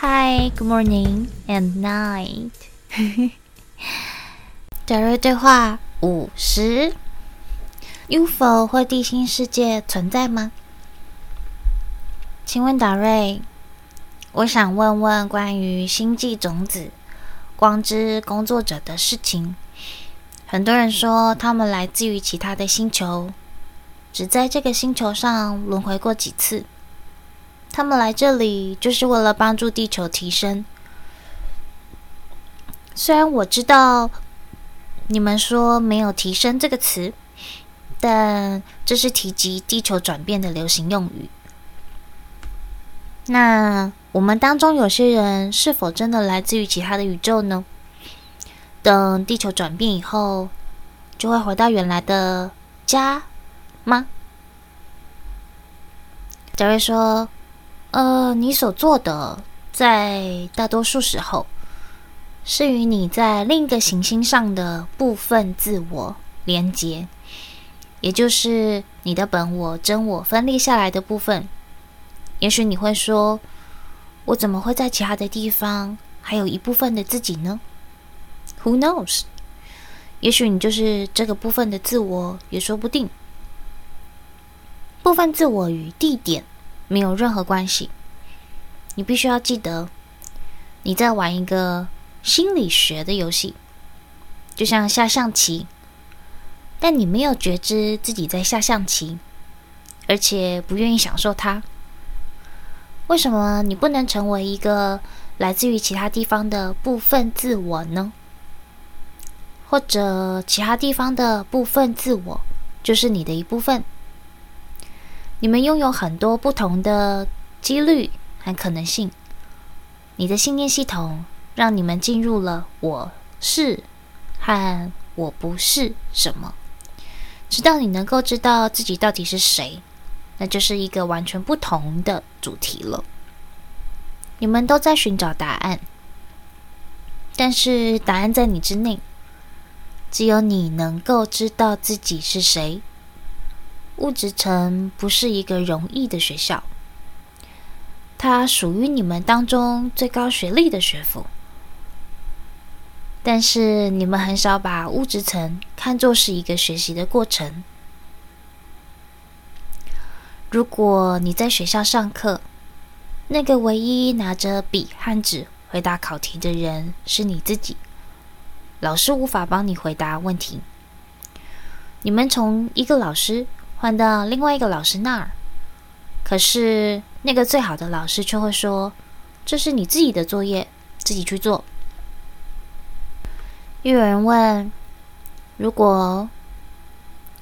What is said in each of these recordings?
Hi, good morning and night。德瑞对话五十：UFO 或地心世界存在吗？请问达瑞，我想问问关于星际种子、光之工作者的事情。很多人说他们来自于其他的星球，只在这个星球上轮回过几次。他们来这里就是为了帮助地球提升。虽然我知道你们说没有“提升”这个词，但这是提及地球转变的流行用语。那我们当中有些人是否真的来自于其他的宇宙呢？等地球转变以后，就会回到原来的家吗？贾瑞说。呃，你所做的，在大多数时候，是与你在另一个行星上的部分自我连接，也就是你的本我、真我分裂下来的部分。也许你会说，我怎么会在其他的地方还有一部分的自己呢？Who knows？也许你就是这个部分的自我，也说不定。部分自我与地点。没有任何关系。你必须要记得，你在玩一个心理学的游戏，就像下象棋，但你没有觉知自己在下象棋，而且不愿意享受它。为什么你不能成为一个来自于其他地方的部分自我呢？或者其他地方的部分自我就是你的一部分？你们拥有很多不同的几率和可能性。你的信念系统让你们进入了“我是”和“我不是”什么，直到你能够知道自己到底是谁，那就是一个完全不同的主题了。你们都在寻找答案，但是答案在你之内，只有你能够知道自己是谁。物质层不是一个容易的学校，它属于你们当中最高学历的学府，但是你们很少把物质层看作是一个学习的过程。如果你在学校上课，那个唯一拿着笔和纸回答考题的人是你自己，老师无法帮你回答问题。你们从一个老师。换到另外一个老师那儿，可是那个最好的老师却会说：“这是你自己的作业，自己去做。”又有人问：“如果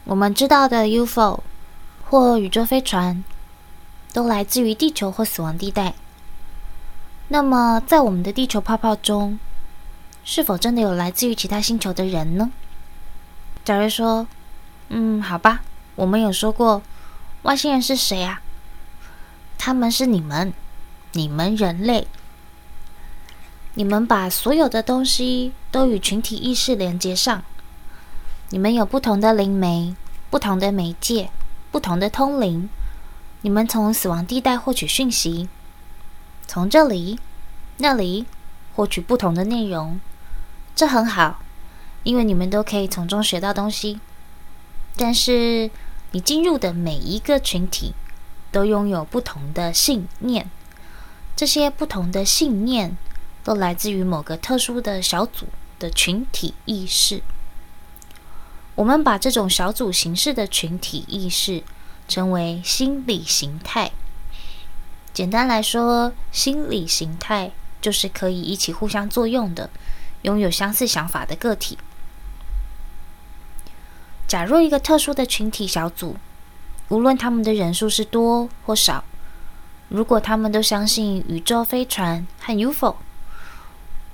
我们知道的 UFO 或宇宙飞船都来自于地球或死亡地带，那么在我们的地球泡泡中，是否真的有来自于其他星球的人呢？”假如说：“嗯，好吧。”我们有说过，外星人是谁啊？他们是你们，你们人类。你们把所有的东西都与群体意识连接上。你们有不同的灵媒，不同的媒介，不同的通灵。你们从死亡地带获取讯息，从这里、那里获取不同的内容。这很好，因为你们都可以从中学到东西。但是，你进入的每一个群体都拥有不同的信念，这些不同的信念都来自于某个特殊的小组的群体意识。我们把这种小组形式的群体意识称为心理形态。简单来说，心理形态就是可以一起互相作用的，拥有相似想法的个体。假若一个特殊的群体小组，无论他们的人数是多或少，如果他们都相信宇宙飞船和 UFO，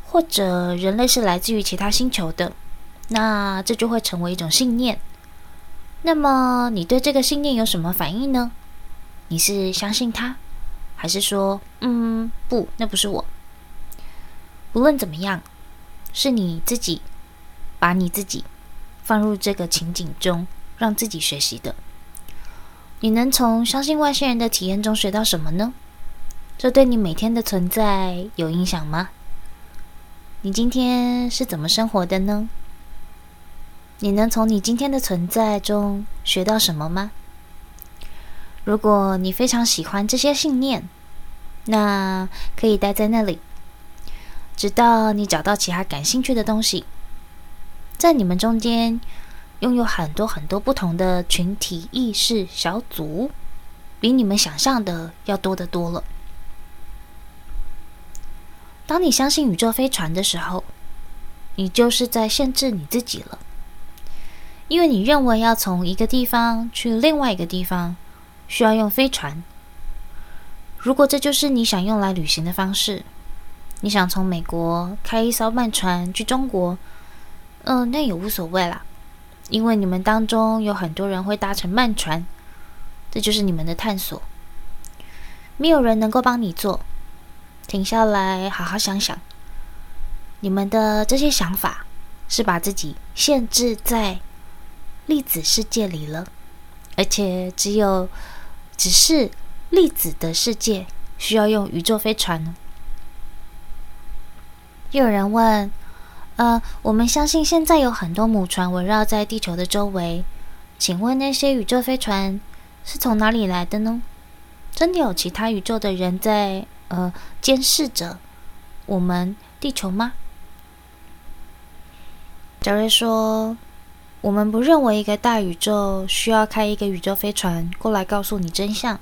或者人类是来自于其他星球的，那这就会成为一种信念。那么你对这个信念有什么反应呢？你是相信他，还是说，嗯，不，那不是我？无论怎么样，是你自己把你自己。放入这个情景中，让自己学习的。你能从相信外星人的体验中学到什么呢？这对你每天的存在有影响吗？你今天是怎么生活的呢？你能从你今天的存在中学到什么吗？如果你非常喜欢这些信念，那可以待在那里，直到你找到其他感兴趣的东西。在你们中间，拥有很多很多不同的群体意识小组，比你们想象的要多得多了。当你相信宇宙飞船的时候，你就是在限制你自己了，因为你认为要从一个地方去另外一个地方。需要用飞船。如果这就是你想用来旅行的方式，你想从美国开一艘慢船去中国，嗯、那也无所谓啦，因为你们当中有很多人会搭乘慢船，这就是你们的探索。没有人能够帮你做，停下来好好想想，你们的这些想法是把自己限制在粒子世界里了，而且只有。只是粒子的世界需要用宇宙飞船呢？又有人问：“呃，我们相信现在有很多母船围绕在地球的周围，请问那些宇宙飞船是从哪里来的呢？真的有其他宇宙的人在呃监视着我们地球吗？”贾瑞说。我们不认为一个大宇宙需要开一个宇宙飞船过来告诉你真相。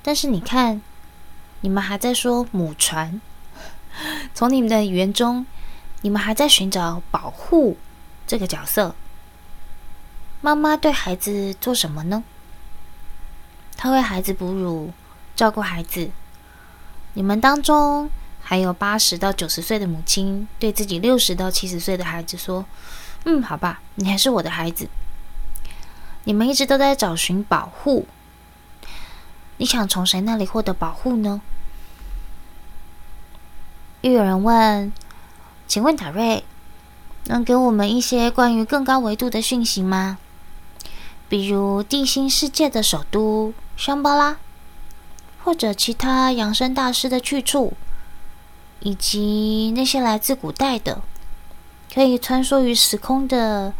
但是你看，你们还在说母船，从你们的语言中，你们还在寻找保护这个角色。妈妈对孩子做什么呢？她为孩子哺乳，照顾孩子。你们当中还有八十到九十岁的母亲，对自己六十到七十岁的孩子说。嗯，好吧，你还是我的孩子。你们一直都在找寻保护，你想从谁那里获得保护呢？又有人问，请问塔瑞，能给我们一些关于更高维度的讯息吗？比如地心世界的首都香巴拉，或者其他养生大师的去处，以及那些来自古代的。可以穿梭于时空的，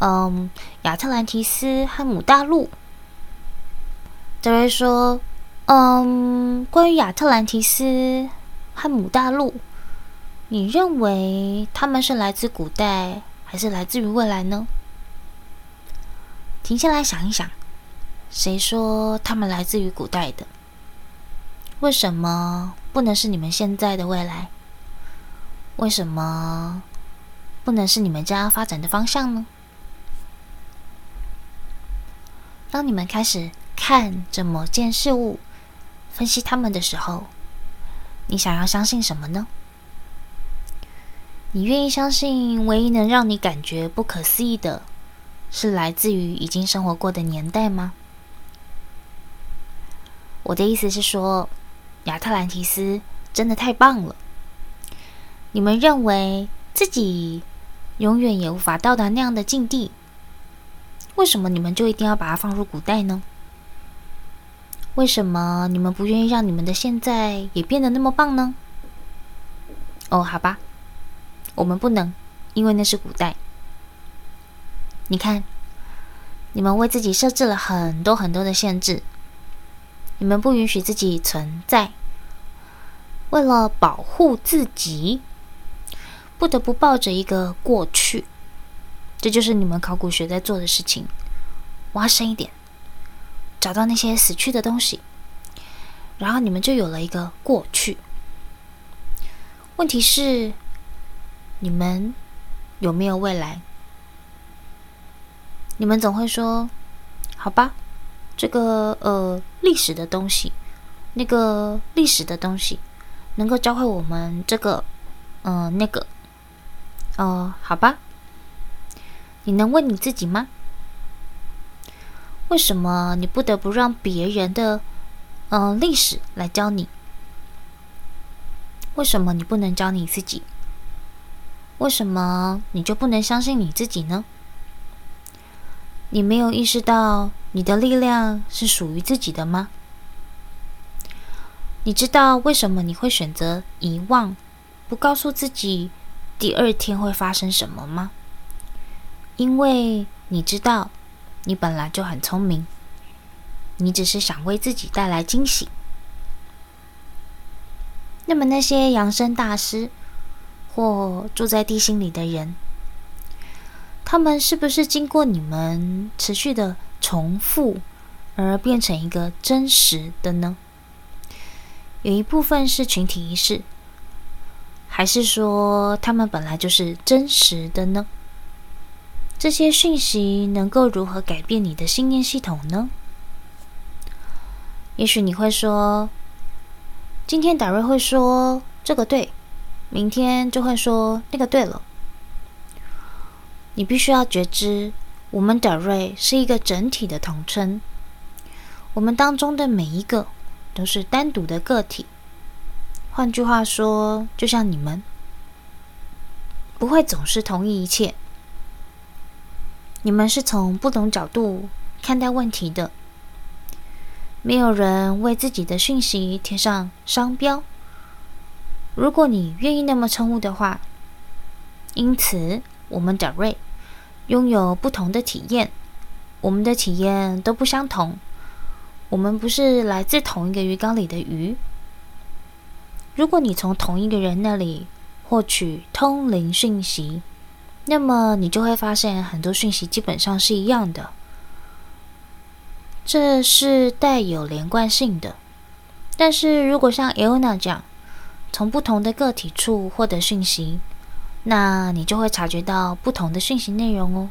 嗯，亚特兰提斯和姆大陆。德瑞说：“嗯，关于亚特兰提斯和姆大陆，你认为他们是来自古代，还是来自于未来呢？”停下来想一想，谁说他们来自于古代的？为什么不能是你们现在的未来？为什么？不能是你们家发展的方向呢？当你们开始看着某件事物，分析他们的时候，你想要相信什么呢？你愿意相信唯一能让你感觉不可思议的，是来自于已经生活过的年代吗？我的意思是说，亚特兰提斯真的太棒了。你们认为自己永远也无法到达那样的境地，为什么你们就一定要把它放入古代呢？为什么你们不愿意让你们的现在也变得那么棒呢？哦，好吧，我们不能，因为那是古代。你看，你们为自己设置了很多很多的限制，你们不允许自己存在，为了保护自己。不得不抱着一个过去，这就是你们考古学在做的事情。挖深一点，找到那些死去的东西，然后你们就有了一个过去。问题是，你们有没有未来？你们总会说：“好吧，这个呃历史的东西，那个历史的东西，能够教会我们这个，嗯、那个。”哦，好吧。你能问你自己吗？为什么你不得不让别人的，呃，历史来教你？为什么你不能教你自己？为什么你就不能相信你自己呢？你没有意识到你的力量是属于自己的吗？你知道为什么你会选择遗忘，不告诉自己第二天会发生什么吗？因为你知道，你本来就很聪明，你只是想为自己带来惊喜。那么那些扬升大师或住在地心里的人，他们是不是经过你们持续的重复而变成一个真实的呢？有一部分是群体意识，还是说他们本来就是真实的呢？这些讯息能够如何改变你的信念系统呢？也许你会说，今天达瑞会说这个对，明天就会说那个对了。你必须要觉知，我们的瑞是一个整体的统称，我们当中的每一个。都是单独的个体。换句话说，就像你们不会总是同意一切，你们是从不同角度看待问题的。没有人为自己的讯息贴上商标。如果你愿意那么称呼的话，因此我们的瑞拥有不同的体验，我们的体验都不相同。我们不是来自同一个鱼缸里的鱼。如果你从同一个人那里获取通灵讯息，那么你就会发现很多讯息基本上是一样的。这是带有连贯性的。但是如果像 Aona 这样，从不同的个体处获得讯息，那你就会察觉到不同的讯息内容哦。